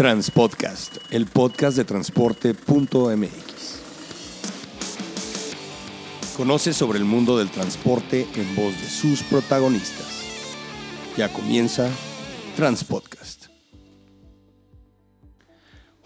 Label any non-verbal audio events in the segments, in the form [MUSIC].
Transpodcast, el podcast de transporte.mx. Conoce sobre el mundo del transporte en voz de sus protagonistas. Ya comienza Transpodcast.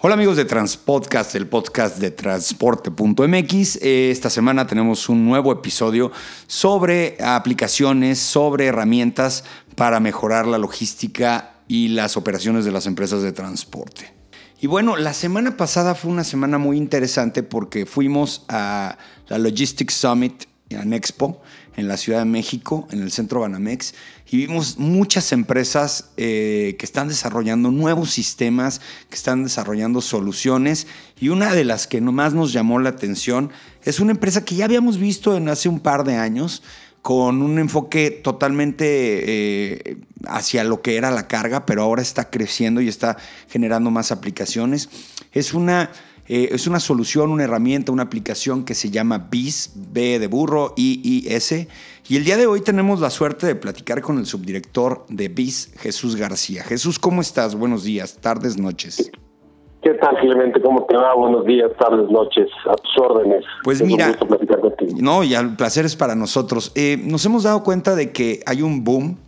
Hola amigos de Transpodcast, el podcast de transporte.mx. Esta semana tenemos un nuevo episodio sobre aplicaciones, sobre herramientas para mejorar la logística y las operaciones de las empresas de transporte. Y bueno, la semana pasada fue una semana muy interesante porque fuimos a la Logistics Summit en Expo en la Ciudad de México, en el centro Banamex, y vimos muchas empresas eh, que están desarrollando nuevos sistemas, que están desarrollando soluciones, y una de las que más nos llamó la atención es una empresa que ya habíamos visto en hace un par de años, con un enfoque totalmente eh, hacia lo que era la carga, pero ahora está creciendo y está generando más aplicaciones. Es una, eh, es una solución, una herramienta, una aplicación que se llama BIS, B de burro, I, I, S. Y el día de hoy tenemos la suerte de platicar con el subdirector de BIS, Jesús García. Jesús, ¿cómo estás? Buenos días, tardes, noches. ¿Qué tal, Clemente? ¿Cómo te va? Buenos días, tardes, noches, a tus órdenes. Pues mira, no, ya el placer es para nosotros. Eh, nos hemos dado cuenta de que hay un boom,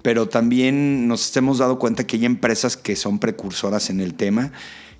pero también nos hemos dado cuenta que hay empresas que son precursoras en el tema,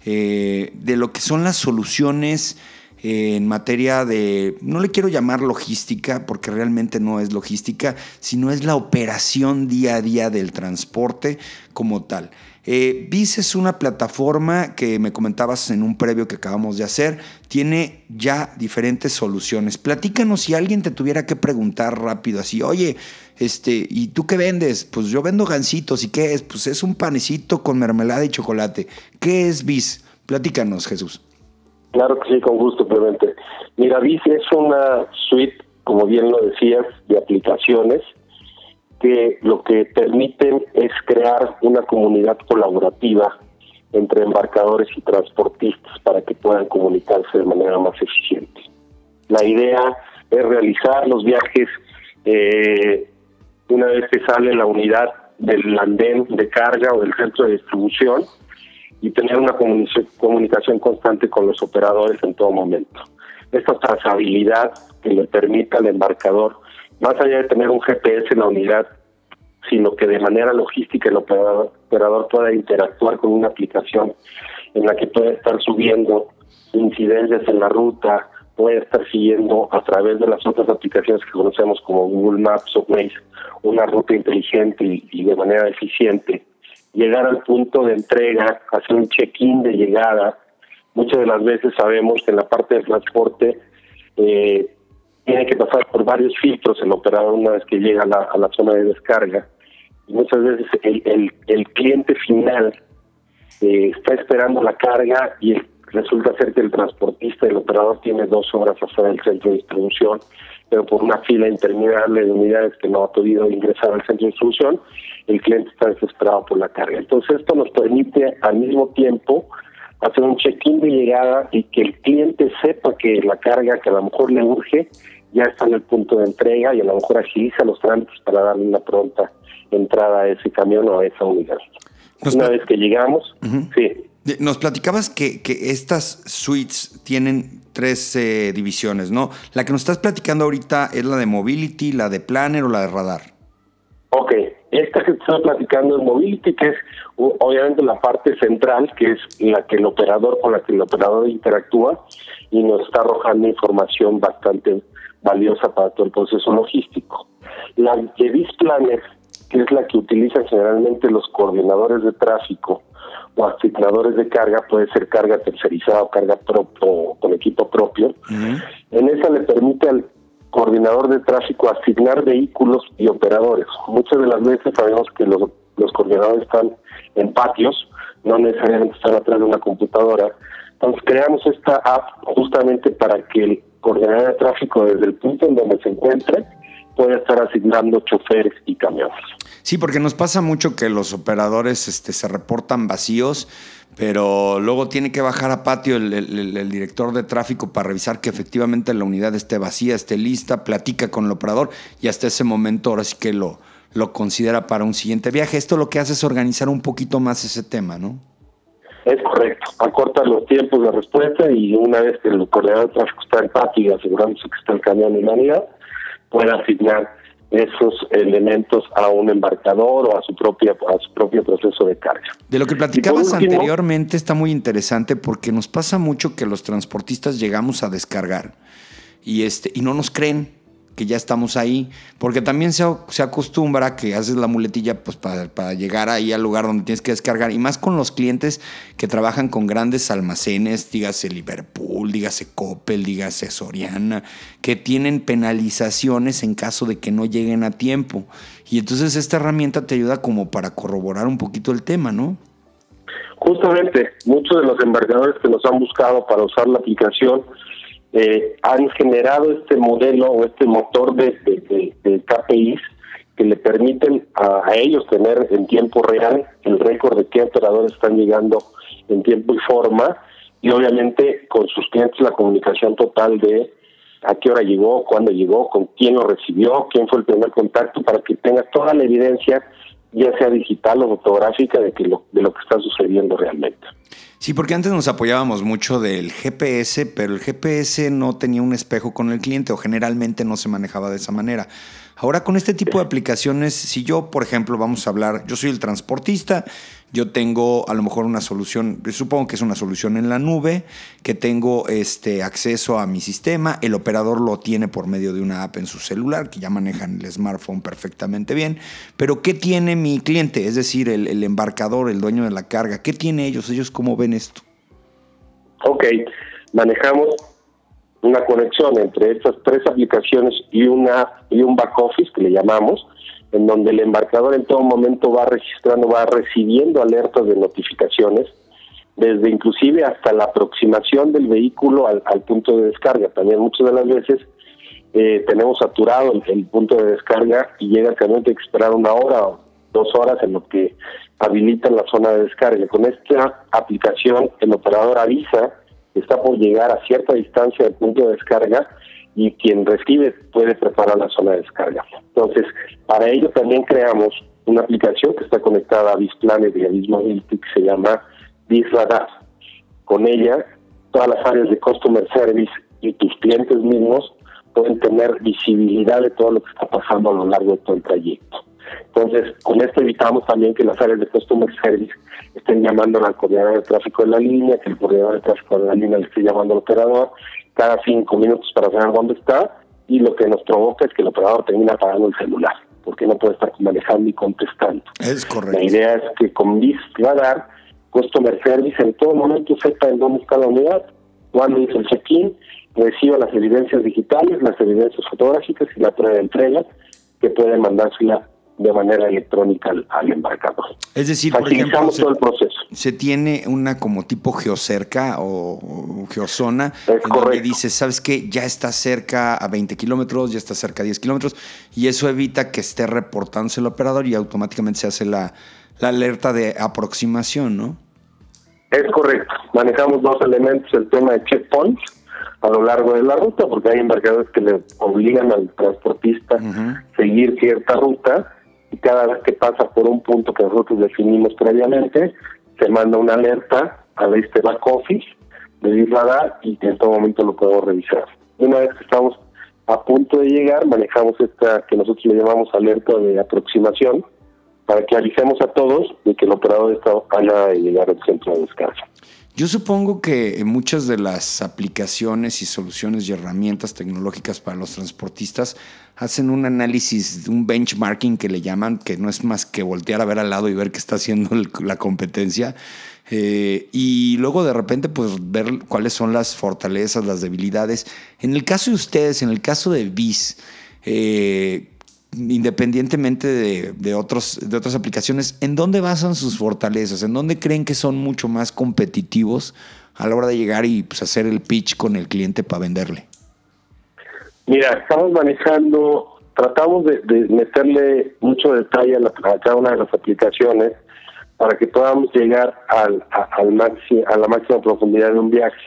eh, de lo que son las soluciones eh, en materia de, no le quiero llamar logística, porque realmente no es logística, sino es la operación día a día del transporte como tal. Eh, es una plataforma que me comentabas en un previo que acabamos de hacer, tiene ya diferentes soluciones. Platícanos si alguien te tuviera que preguntar rápido así, oye, este, ¿y tú qué vendes? Pues yo vendo gancitos, ¿y qué es? Pues es un panecito con mermelada y chocolate. ¿Qué es BIS? Platícanos, Jesús. Claro que sí, con gusto, Clemente. Mira, BIS es una suite, como bien lo decías, de aplicaciones que lo que permiten es crear una comunidad colaborativa entre embarcadores y transportistas para que puedan comunicarse de manera más eficiente. La idea es realizar los viajes eh, una vez que sale la unidad del andén de carga o del centro de distribución y tener una comunicación constante con los operadores en todo momento. Esta trazabilidad que le permita al embarcador más allá de tener un GPS en la unidad, sino que de manera logística el operador, pueda interactuar con una aplicación en la que pueda estar subiendo incidencias en la ruta, puede estar siguiendo a través de las otras aplicaciones que conocemos como Google Maps o Waze una ruta inteligente y, de manera eficiente, llegar al punto de entrega, hacer un check-in de llegada. Muchas de las veces sabemos que en la parte de transporte eh, tiene que pasar por varios filtros el operador una vez que llega a la, zona de descarga. Y muchas veces el, el, cliente final eh, está esperando la carga y resulta ser que el transportista, el operador, tiene dos horas afuera del centro de distribución, pero por una fila interminable de unidades que no ha podido ingresar al centro de distribución, el cliente está desesperado por la carga. Entonces esto nos permite al mismo tiempo hacer un check-in de llegada y que el cliente sepa que la carga que a lo mejor le urge ya está en el punto de entrega y a lo mejor agiliza los trámites para darle una pronta entrada a ese camión o a esa unidad. una vez que llegamos, sí. Nos platicabas que, que estas suites tienen tres eh, divisiones, ¿no? La que nos estás platicando ahorita es la de Mobility, la de Planner o la de Radar. Ok, esta que estoy platicando es Mobility, que es obviamente la parte central, que es la que el operador, con la que el operador interactúa y nos está arrojando información bastante valiosa para todo el proceso logístico. La Jevis Planner, que es la que utilizan generalmente los coordinadores de tráfico o asignadores de carga, puede ser carga tercerizada o carga propio, con equipo propio. En esa le permite al coordinador de tráfico asignar vehículos y operadores. Muchas de las veces sabemos que los, los coordinadores están en patios, no necesariamente están atrás de una computadora. Entonces creamos esta app justamente para que el coordinar el tráfico desde el punto en donde se encuentre, puede estar asignando choferes y camiones. Sí, porque nos pasa mucho que los operadores este, se reportan vacíos, pero luego tiene que bajar a patio el, director de tráfico para revisar que efectivamente la unidad esté vacía, esté lista, platica con el operador y hasta ese momento ahora sí que lo, lo considera para un siguiente viaje. Esto lo que hace es organizar un poquito más ese tema, ¿no? Es correcto, acorta los tiempos de respuesta y una vez que el coordinador de tráfico está en patio y asegurándose que está el camión en la unidad, puede asignar esos elementos a un embarcador o a su propia a su propio proceso de carga. De lo que platicabas anteriormente está muy interesante porque nos pasa mucho que los transportistas llegamos a descargar y este y no nos creen que ya estamos ahí, porque también se, se acostumbra que haces la muletilla pues, para, llegar ahí al lugar donde tienes que descargar, y más con los clientes que trabajan con grandes almacenes, dígase Liverpool, dígase Coppel, dígase Soriana, que tienen penalizaciones en caso de que no lleguen a tiempo. Y entonces esta herramienta te ayuda como para corroborar un poquito el tema, ¿no? Justamente, muchos de los embargadores que nos han buscado para usar la aplicación, eh, han generado este modelo o este motor de, de, KPIs que le permiten a, ellos tener en tiempo real el récord de qué operadores están llegando en tiempo y forma y obviamente con sus clientes la comunicación total de a qué hora llegó, cuándo llegó, con quién lo recibió, quién fue el primer contacto para que tenga toda la evidencia ya sea digital o fotográfica de que lo, de lo que está sucediendo realmente. Sí, porque antes nos apoyábamos mucho del GPS, pero el GPS no tenía un espejo con el cliente o generalmente no se manejaba de esa manera. Ahora con este tipo de aplicaciones, si yo, por ejemplo, vamos a hablar, yo soy el transportista, yo tengo a lo mejor una solución, supongo que es una solución en la nube, que tengo este acceso a mi sistema, el operador lo tiene por medio de una app en su celular, que ya manejan el smartphone perfectamente bien, pero ¿qué tiene mi cliente? Es decir, el, el embarcador, el dueño de la carga, ¿qué tiene ellos? ¿Ellos cómo ven esto? Ok, manejamos una conexión entre estas tres aplicaciones y una y un back office que le llamamos, en donde el embarcador en todo momento va registrando, va recibiendo alertas de notificaciones, desde inclusive hasta la aproximación del vehículo al, punto de descarga. También muchas de las veces eh, tenemos saturado el, punto de descarga y llega el camión, que esperar una hora o dos horas en lo que habilitan la zona de descarga. Con esta aplicación el operador avisa está por llegar a cierta distancia del punto de descarga y quien recibe puede preparar la zona de descarga. Entonces, para ello también creamos una aplicación que está conectada a Bisplanet y a Bismobility que se llama Bisradar. Con ella, todas las áreas de Customer Service y tus clientes mismos pueden tener visibilidad de todo lo que está pasando a lo largo de todo el trayecto. Entonces, con esto evitamos también que las áreas de Customer Service estén llamando al coordinador de tráfico de la línea, que el coordinador de tráfico de la línea le esté llamando al operador cada cinco minutos para saber dónde está y lo que nos provoca es que el operador termina apagando el celular porque no puede estar manejando y contestando. Es correcto. La idea es que con BIS dar Customer Service en todo momento sepa en dónde está la unidad, cuándo hizo el check-in, reciba las evidencias digitales, las evidencias fotográficas y la prueba de entrega que puede mandársela de manera electrónica al, embarcador. Es decir, por ejemplo, se, todo el proceso. se tiene una como tipo geocerca o, geozona en donde dice, ¿sabes qué? Ya está cerca a 20 kilómetros, ya está cerca a 10 kilómetros, y eso evita que esté reportándose el operador y automáticamente se hace la, la alerta de aproximación, ¿no? Es correcto. Manejamos dos elementos, el tema de checkpoints a lo largo de la ruta, porque hay embarcadores que le obligan al transportista a seguir cierta ruta y cada vez que pasa por un punto que nosotros definimos previamente, se manda una alerta a este back office de radar y en todo momento lo podemos revisar. Una vez que estamos a punto de llegar, manejamos esta que nosotros le llamamos alerta de aproximación para que avisemos a todos de que el operador está a de llegar al centro de descanso. Yo supongo que muchas de las aplicaciones y soluciones y herramientas tecnológicas para los transportistas hacen un análisis, un benchmarking que le llaman, que no es más que voltear a ver al lado y ver qué está haciendo la competencia. Eh, y luego de repente, pues ver cuáles son las fortalezas, las debilidades. En el caso de ustedes, en el caso de BIS, eh, independientemente de, otros, de otras aplicaciones, ¿en dónde basan sus fortalezas? ¿En dónde creen que son mucho más competitivos a la hora de llegar y pues, hacer el pitch con el cliente para venderle? Mira, estamos manejando, tratamos de, meterle mucho detalle a, cada una de las aplicaciones para que podamos llegar al, máximo, a la máxima profundidad de un viaje.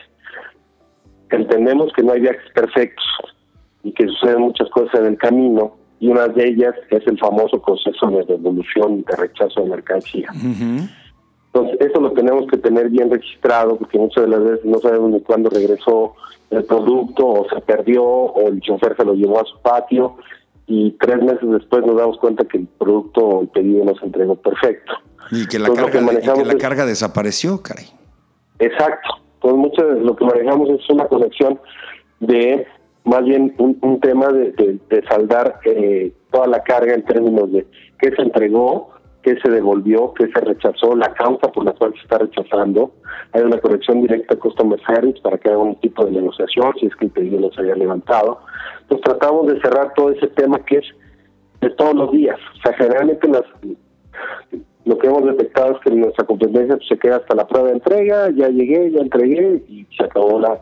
Entendemos que no hay viajes perfectos y que suceden muchas cosas en el camino, y una de ellas es el famoso proceso de devolución de rechazo de mercancía. Entonces, eso lo tenemos que tener bien registrado, porque muchas de las veces no sabemos ni cuándo regresó el producto, o se perdió, o el chofer se lo llevó a su patio, y tres meses después nos damos cuenta que el producto o el pedido no se entregó perfecto. Y que la, carga, la carga desapareció, caray. Exacto. Entonces, mucho de lo que manejamos es una conexión de más bien un, tema de, saldar eh, toda la carga en términos de qué se entregó, qué se devolvió, qué se rechazó, la causa por la cual se está rechazando. Hay una conexión directa a Customer Service para que haga un tipo de negociación si es que el pedido no se haya levantado. Entonces tratamos de cerrar todo ese tema que es de todos los días. O sea, generalmente las, lo que hemos detectado es que nuestra competencia se queda hasta la prueba de entrega, ya llegué, ya entregué y se acabó la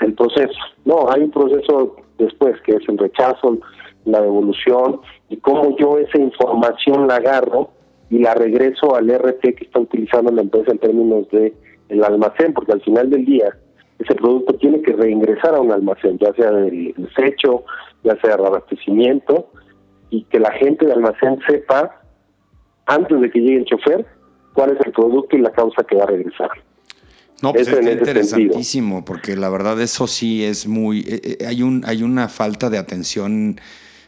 el proceso. No, hay un proceso después que es el rechazo, la devolución y cómo yo esa información la agarro y la regreso al RT que está utilizando la empresa en términos de el almacén, porque al final del día ese producto tiene que reingresar a un almacén, ya sea de desecho, ya sea de abastecimiento, y que la gente del almacén sepa antes de que llegue el chofer cuál es el producto y la causa que va a regresar. No, pues es interesantísimo, porque la verdad eso sí es muy... Eh, eh, hay, un, hay una falta de atención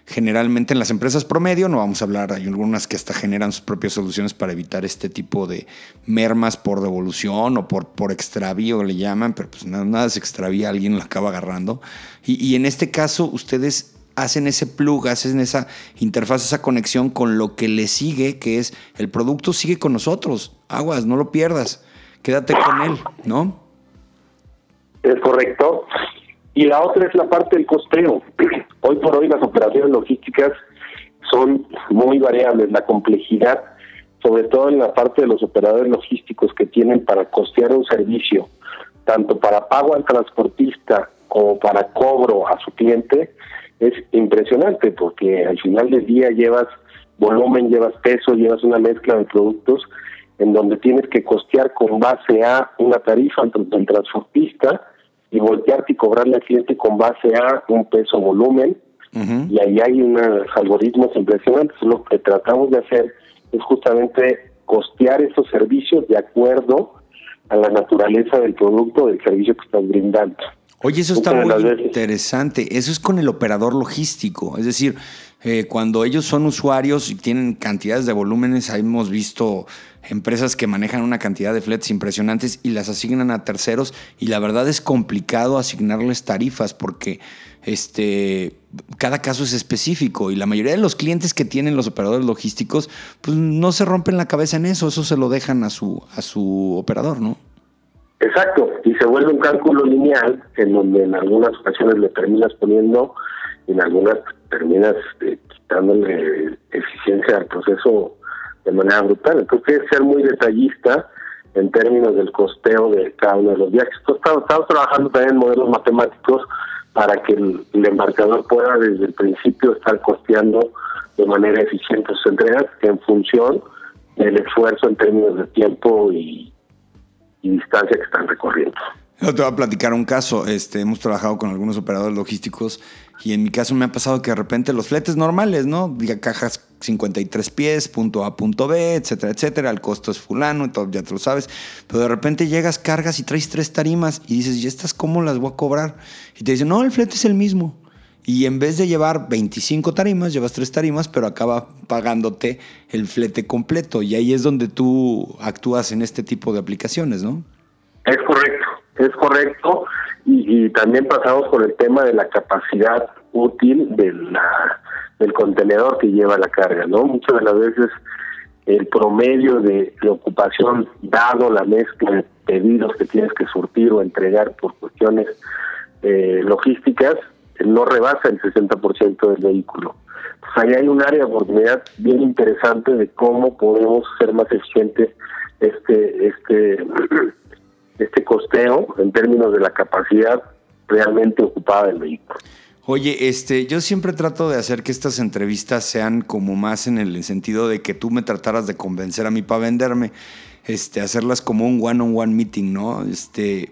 generalmente en las empresas promedio, no vamos a hablar, hay algunas que hasta generan sus propias soluciones para evitar este tipo de mermas por devolución o por, por extravío, le llaman, pero pues nada, nada se extravía, alguien lo acaba agarrando. Y, y en este caso, ustedes hacen ese plug, hacen esa interfaz, esa conexión con lo que le sigue, que es el producto sigue con nosotros. Aguas, no lo pierdas quédate con él, ¿no? Es correcto. Y la otra es la parte del costeo. [CLEARS THROAT] Hoy por hoy las operaciones logísticas son muy variables. La complejidad, sobre todo en la parte de los operadores logísticos que tienen para costear un servicio, tanto para pago al transportista como para cobro a su cliente, es impresionante porque al final del día llevas volumen, llevas peso, llevas una mezcla de productos en donde tienes que costear con base a una tarifa del transportista y voltearte y cobrarle al cliente con base a un peso volumen. Y ahí hay unos algoritmos impresionantes. Lo que tratamos de hacer es justamente costear esos servicios de acuerdo a la naturaleza del producto del servicio que estás brindando. Oye, eso está muy interesante. Eso es con el operador logístico. Es decir, eh, cuando ellos son usuarios y tienen cantidades de volúmenes, hemos visto empresas que manejan una cantidad de fletes impresionantes y las asignan a terceros y la verdad es complicado asignarles tarifas porque este, cada caso es específico y la mayoría de los clientes que tienen los operadores logísticos pues no se rompen la cabeza en eso, eso se lo dejan a su, a su operador, ¿no? Exacto, y se vuelve un cálculo lineal en donde en algunas ocasiones le terminas poniendo, en algunas terminas eh, quitándole eficiencia al proceso de manera brutal. Entonces tienes que ser muy detallista en términos del costeo de cada uno de los viajes. estamos, trabajando también en modelos matemáticos para que el, embarcador pueda desde el principio estar costeando de manera eficiente sus entregas en función del esfuerzo en términos de tiempo y, y distancia que están recorriendo. Yo te voy a platicar un caso. Este, hemos trabajado con algunos operadores logísticos y en mi caso me ha pasado que de repente los fletes normales, ¿no? Cajas 53 pies, punto A, punto B, etcétera, etcétera. El costo es fulano, y todo, ya te lo sabes. Pero de repente llegas, cargas y traes tres tarimas y dices, ¿y estas cómo las voy a cobrar? Y te dicen, no, el flete es el mismo. Y en vez de llevar 25 tarimas, llevas tres tarimas, pero acaba pagándote el flete completo. Y ahí es donde tú actúas en este tipo de aplicaciones, ¿no? Es correcto, es correcto. Y, también pasamos por el tema de la capacidad útil de del contenedor que lleva la carga, ¿no? Muchas de las veces el promedio de, ocupación, dado la mezcla de pedidos que tienes que surtir o entregar por cuestiones eh, logísticas, no rebasa el 60% del vehículo. Pues ahí hay un área de oportunidad bien interesante de cómo podemos ser más eficientes este, este, [CLEARS THROAT] este costeo en términos de la capacidad realmente ocupada del vehículo. Oye, este, yo siempre trato de hacer que estas entrevistas sean como más en el sentido de que tú me trataras de convencer a mí para venderme, este, hacerlas como un one-on-one meeting, ¿no? Este,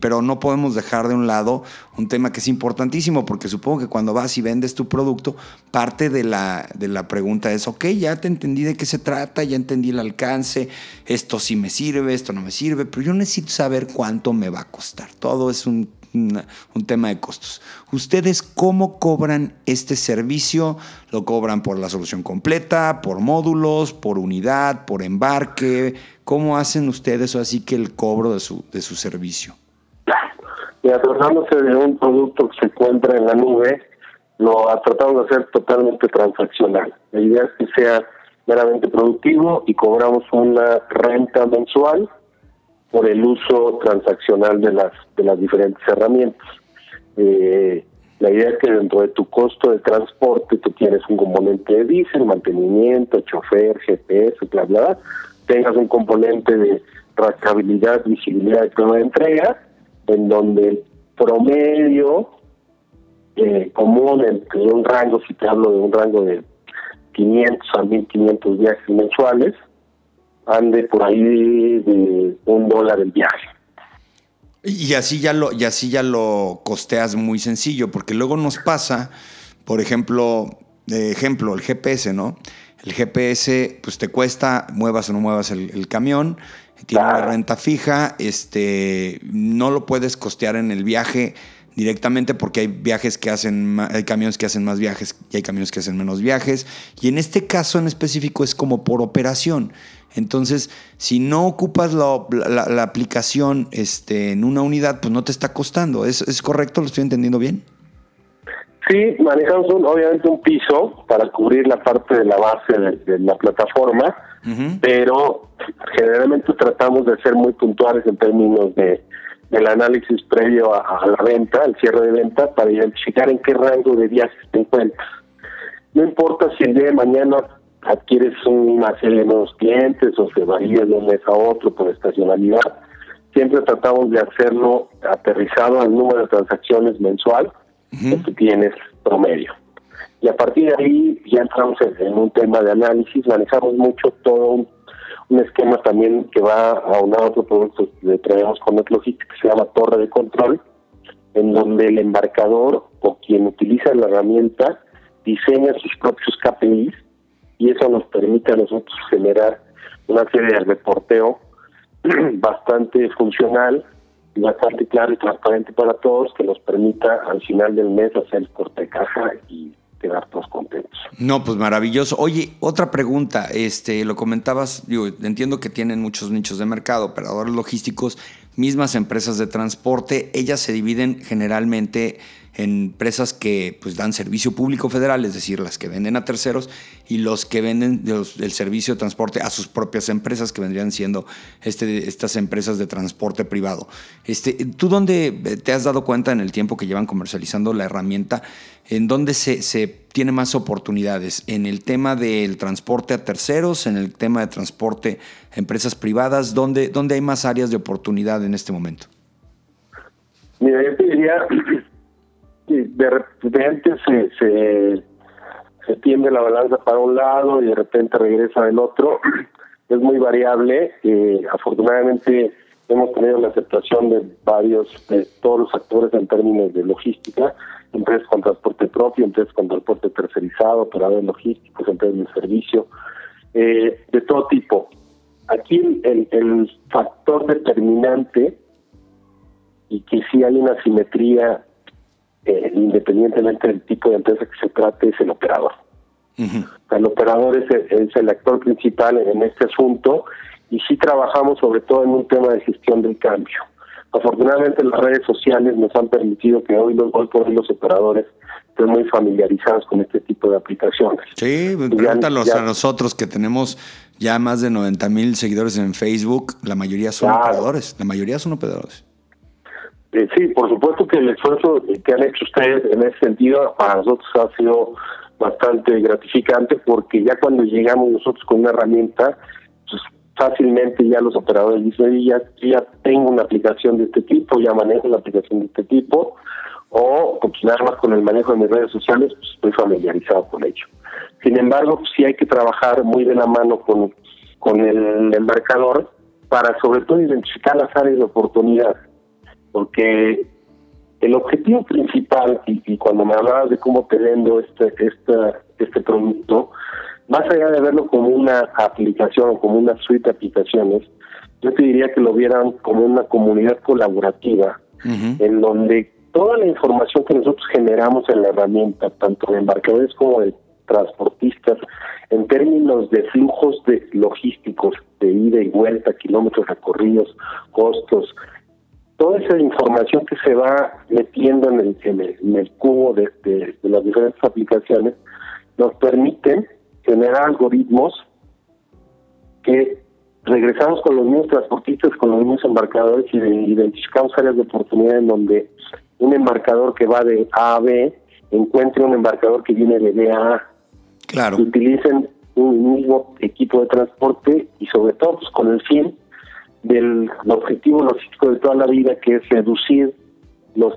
pero no podemos dejar de un lado un tema que es importantísimo, porque supongo que cuando vas y vendes tu producto, parte de la, de la pregunta es, ok, ya te entendí de qué se trata, ya entendí el alcance, esto sí me sirve, esto no me sirve, pero yo necesito saber cuánto me va a costar. Todo es un un tema de costos. ¿Ustedes cómo cobran este servicio? ¿Lo cobran por la solución completa, por módulos, por unidad, por embarque? ¿Cómo hacen ustedes así que el cobro de su, de su servicio? Y tratándose de un producto que se encuentra en la nube, lo tratamos de hacer totalmente transaccional. La idea es que sea meramente productivo y cobramos una renta mensual por el uso transaccional de las de las diferentes herramientas. Eh, la idea es que dentro de tu costo de transporte tú tienes un componente de diésel, mantenimiento, chofer, GPS, bla, bla, bla. Tengas un componente de rastreabilidad, visibilidad y prueba de entrega, en donde el promedio eh, común entre un rango, si te hablo de un rango de 500 a 1500 viajes mensuales, ande por ahí de un dólar el viaje. Y así ya lo, y así ya lo costeas muy sencillo, porque luego nos pasa, por ejemplo, de ejemplo, el GPS, ¿no? El GPS, pues te cuesta, muevas o no muevas el, camión, tiene una renta fija, este, no lo puedes costear en el viaje directamente porque hay viajes que hacen, hay camiones que hacen más viajes y hay camiones que hacen menos viajes. Y en este caso en específico es como por operación. Entonces, si no ocupas la, aplicación este, en una unidad, pues no te está costando. ¿Es, ¿Es correcto? ¿Lo estoy entendiendo bien? Sí, manejamos obviamente un piso para cubrir la parte de la base de, la plataforma, pero generalmente tratamos de ser muy puntuales en términos de del análisis previo a, la venta, al cierre de venta, para identificar en qué rango de viajes te encuentras. No importa si el día de mañana adquieres una serie de nuevos clientes o se varía de un mes a otro por estacionalidad, siempre tratamos de hacerlo aterrizado al número de transacciones mensual que tienes promedio. Y a partir de ahí ya entramos en, un tema de análisis, manejamos mucho todo un, esquema también que va a un otro producto que traemos con NetLogic que se llama torre de control, en donde el embarcador o quien utiliza la herramienta diseña sus propios KPIs y eso nos permite a nosotros generar una serie de reporteo [CLEARS THROAT] bastante funcional, bastante claro y transparente para todos, que nos permita al final del mes hacer el corte caja y quedar todos contentos. No, pues maravilloso. Oye, otra pregunta, este, lo comentabas, digo, entiendo que tienen muchos nichos de mercado, operadores logísticos, mismas empresas de transporte, ellas se dividen generalmente empresas que pues, dan servicio público federal, es decir, las que venden a terceros, y los que venden el servicio de transporte a sus propias empresas, que vendrían siendo este, estas empresas de transporte privado. Este, ¿Tú dónde te has dado cuenta en el tiempo que llevan comercializando la herramienta, en dónde se, se tiene más oportunidades? ¿En el tema del transporte a terceros, en el tema de transporte a empresas privadas? ¿Dónde, dónde hay más áreas de oportunidad en este momento? Mira, yo te diría de repente se, se, se tiende la balanza para un lado y de repente regresa del otro. [CLEARS THROAT] Es muy variable. Eh, afortunadamente hemos tenido la aceptación de varios, de todos los actores en términos de logística, empresas con transporte propio, empresas con transporte tercerizado, operadores logísticos, empresas de servicio, eh, de todo tipo. Aquí el, el factor determinante y que sí hay una simetría eh, independientemente del tipo de empresa que se trate, es el operador. El operador es el, actor principal en este asunto y sí trabajamos sobre todo en un tema de gestión del cambio. Afortunadamente las redes sociales nos han permitido que hoy los, hoy los operadores estén muy familiarizados con este tipo de aplicaciones. Sí, pregúntanos a nosotros que tenemos ya más de 90 mil seguidores en Facebook, la mayoría son operadores, la mayoría son operadores. Eh, sí, por supuesto que el esfuerzo que han hecho ustedes en ese sentido para nosotros ha sido bastante gratificante porque ya cuando llegamos nosotros con una herramienta, pues fácilmente ya los operadores dicen, ya, ya tengo una aplicación de este tipo, ya manejo una aplicación de este tipo, o pues más con el manejo de mis redes sociales, pues estoy familiarizado con ello. Sin embargo, pues, sí hay que trabajar muy de la mano con, con el embarcador para sobre todo identificar las áreas de oportunidad porque el objetivo principal, y, cuando me hablabas de cómo te vendo este, este, este producto, más allá de verlo como una aplicación o como una suite de aplicaciones, yo te diría que lo vieran como una comunidad colaborativa, en donde toda la información que nosotros generamos en la herramienta, tanto de embarcadores como de transportistas, en términos de flujos de logísticos, de ida y vuelta, kilómetros recorridos, costos, toda esa información que se va metiendo en el, en el, cubo de, de, las diferentes aplicaciones, nos permiten generar algoritmos que regresamos con los mismos transportistas, con los mismos embarcadores y identificamos áreas de oportunidad en donde un embarcador que va de A a B encuentre un embarcador que viene de B a A. Claro. utilicen un mismo equipo de transporte y sobre todo pues, con el fin del objetivo logístico de toda la vida que es reducir los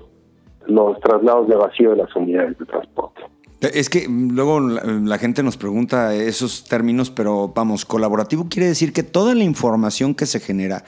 los traslados de vacío de las unidades de transporte. Es que luego la, gente nos pregunta esos términos, pero vamos, colaborativo quiere decir que toda la información que se genera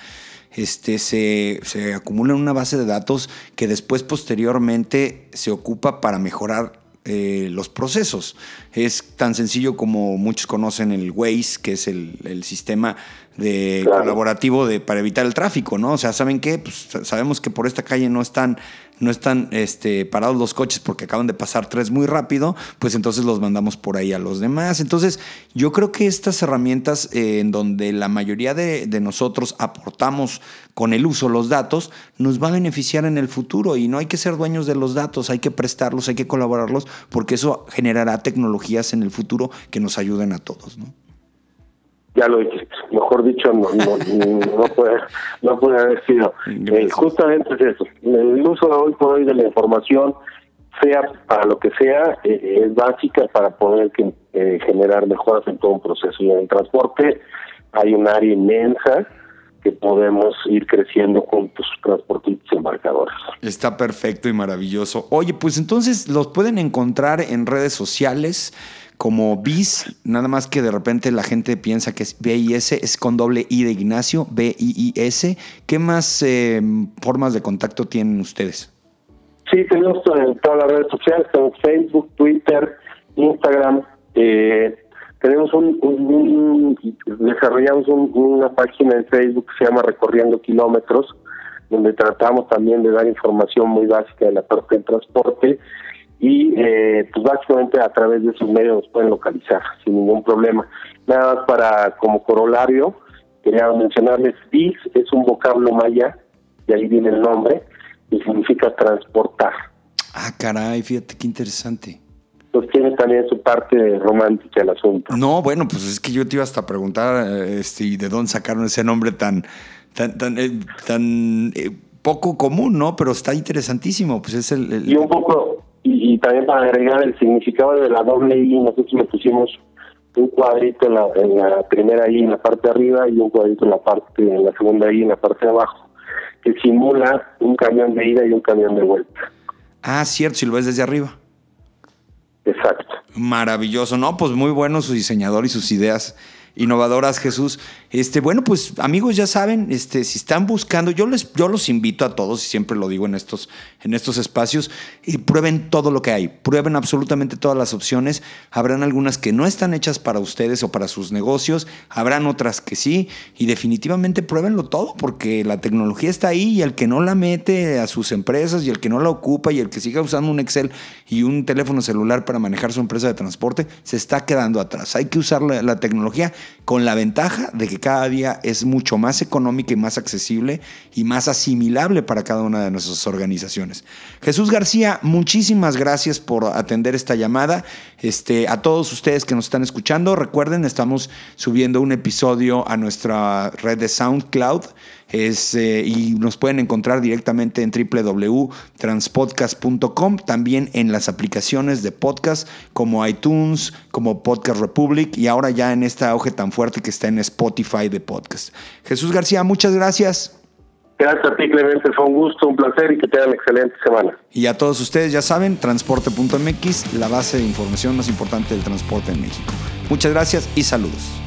este, se, se acumula en una base de datos que después posteriormente se ocupa para mejorar eh, los procesos. Es tan sencillo como muchos conocen el Waze, que es el, el sistema de colaborativo de, para evitar el tráfico, ¿no? O sea, ¿saben qué? Pues sabemos que por esta calle no están, no están este, parados los coches porque acaban de pasar tres muy rápido, pues entonces los mandamos por ahí a los demás. Entonces, yo creo que estas herramientas eh, en donde la mayoría de, de, nosotros aportamos con el uso los datos, nos va a beneficiar en el futuro y no hay que ser dueños de los datos, hay que prestarlos, hay que colaborarlos, porque eso generará tecnologías en el futuro que nos ayuden a todos, ¿no? Ya lo dijiste, mejor dicho, no, no, puede, no puede haber sido. Eh, justamente es eso, el uso de hoy por hoy de la información, sea para lo que sea, eh, es básica para poder que, eh, generar mejoras en todo un proceso. Y en el transporte hay un área inmensa que podemos ir creciendo con tus transportistas y embarcadores. Está perfecto y maravilloso. Oye, pues entonces los pueden encontrar en redes sociales como BIS, nada más que de repente la gente piensa que es BIS, es con doble I de Ignacio, B-I-I-S. ¿Qué más eh, formas de contacto tienen ustedes? Sí, tenemos todas las redes sociales, tenemos Facebook, Twitter, Instagram. Eh, tenemos un, desarrollamos una página en Facebook que se llama Recorriendo Kilómetros, donde tratamos también de dar información muy básica de la parte del transporte y eh, pues básicamente a través de esos medios nos pueden localizar sin ningún problema. Nada más para como corolario, quería mencionarles, BIS es un vocablo maya, de ahí viene el nombre, y significa transportar. Ah, caray, fíjate qué interesante. Pues tiene también su parte romántica el asunto. No, bueno, pues es que yo te iba hasta a preguntar este, de dónde sacaron ese nombre tan, tan, tan, eh, tan eh, poco común, ¿no? Pero está interesantísimo. Pues es el, Y un poco, y, también para agregar el significado de la doble I, nosotros le pusimos un cuadrito en la, en la primera I en la parte de arriba y un cuadrito en la parte en la segunda I en la parte de abajo, que simula un camión de ida y un camión de vuelta. Ah, cierto, si lo ves desde arriba. Exacto. Maravilloso, ¿no? Pues muy bueno su diseñador y sus ideas innovadoras, Jesús. Este, bueno, pues amigos, ya saben, este, si están buscando, yo les, yo los invito a todos, y siempre lo digo en estos, espacios, y prueben todo lo que hay, prueben absolutamente todas las opciones. Habrán algunas que no están hechas para ustedes o para sus negocios, habrán otras que sí, y definitivamente pruébenlo todo, porque la tecnología está ahí y el que no la mete a sus empresas y el que no la ocupa y el que siga usando un Excel y un teléfono celular para manejar su empresa de transporte, se está quedando atrás. Hay que usar la tecnología con la ventaja de que cada día es mucho más económica y más accesible y más asimilable para cada una de nuestras organizaciones. Jesús García, muchísimas gracias por atender esta llamada. Este, a todos ustedes que nos están escuchando, recuerden, estamos subiendo un episodio a nuestra red de SoundCloud. Es, eh, y nos pueden encontrar directamente en www.transpodcast.com, también en las aplicaciones de podcast como iTunes, como Podcast Republic y ahora ya en esta auge tan fuerte que está en Spotify de podcast. Jesús García, muchas gracias. Gracias a ti, Clemente. Fue un gusto, un placer y que tengan excelente semana. Y a todos ustedes, ya saben, transporte.mx, la base de información más importante del transporte en México. Muchas gracias y saludos.